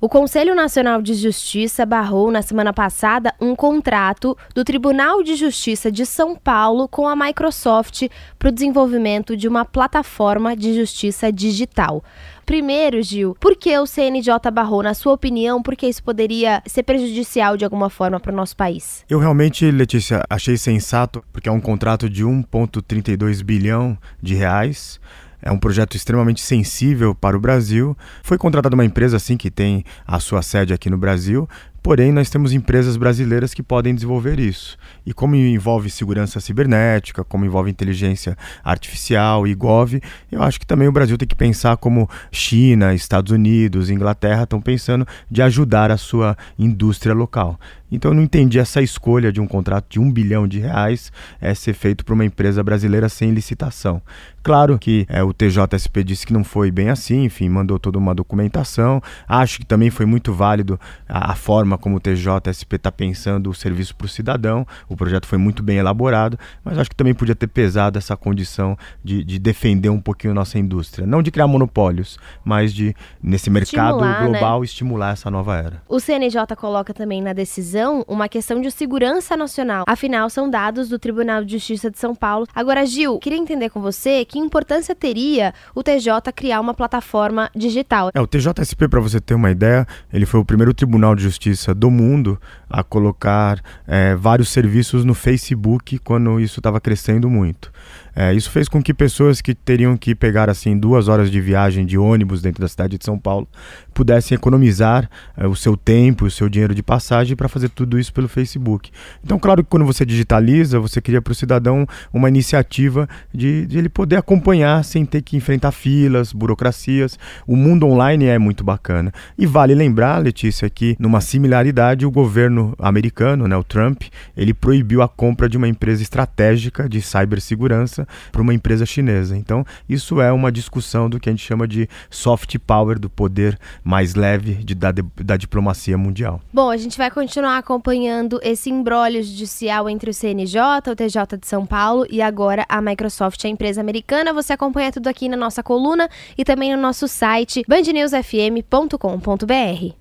O Conselho Nacional de Justiça barrou na semana passada um contrato do Tribunal de Justiça de São Paulo com a Microsoft para o desenvolvimento de uma plataforma de justiça digital. Primeiro, Gil, por que o CNJ barrou? Na sua opinião, por que isso poderia ser prejudicial de alguma forma para o nosso país? Eu realmente, Letícia, achei sensato, porque é um contrato de 1,32 bilhão de reais é um projeto extremamente sensível para o Brasil. Foi contratada uma empresa assim que tem a sua sede aqui no Brasil, Porém, nós temos empresas brasileiras que podem desenvolver isso. E como envolve segurança cibernética, como envolve inteligência artificial e GOV, eu acho que também o Brasil tem que pensar como China, Estados Unidos, Inglaterra estão pensando de ajudar a sua indústria local. Então eu não entendi essa escolha de um contrato de um bilhão de reais é, ser feito por uma empresa brasileira sem licitação. Claro que é, o TJSP disse que não foi bem assim, enfim, mandou toda uma documentação. Acho que também foi muito válido a, a forma como o TJSP está pensando o serviço para o cidadão. O projeto foi muito bem elaborado, mas acho que também podia ter pesado essa condição de, de defender um pouquinho a nossa indústria. Não de criar monopólios, mas de, nesse mercado estimular, né? global, né? estimular essa nova era. O CNJ coloca também na decisão uma questão de segurança nacional. Afinal, são dados do Tribunal de Justiça de São Paulo. Agora, Gil, queria entender com você que importância teria o TJ criar uma plataforma digital. É, o TJSP, para você ter uma ideia, ele foi o primeiro tribunal de justiça do mundo a colocar é, vários serviços no Facebook quando isso estava crescendo muito. É, isso fez com que pessoas que teriam que pegar assim duas horas de viagem de ônibus dentro da cidade de São Paulo pudessem economizar é, o seu tempo, o seu dinheiro de passagem para fazer tudo isso pelo Facebook. Então, claro que quando você digitaliza, você cria para o cidadão uma iniciativa de, de ele poder acompanhar sem ter que enfrentar filas, burocracias. O mundo online é muito bacana. E vale lembrar, Letícia, que numa similaridade o governo americano, né, o Trump, ele proibiu a compra de uma empresa estratégica de cibersegurança para uma empresa chinesa. Então, isso é uma discussão do que a gente chama de soft power, do poder mais leve de, da, da diplomacia mundial. Bom, a gente vai continuar acompanhando esse embrólio judicial entre o CNJ, o TJ de São Paulo e agora a Microsoft, a empresa americana. Você acompanha tudo aqui na nossa coluna e também no nosso site bandnewsfm.com.br.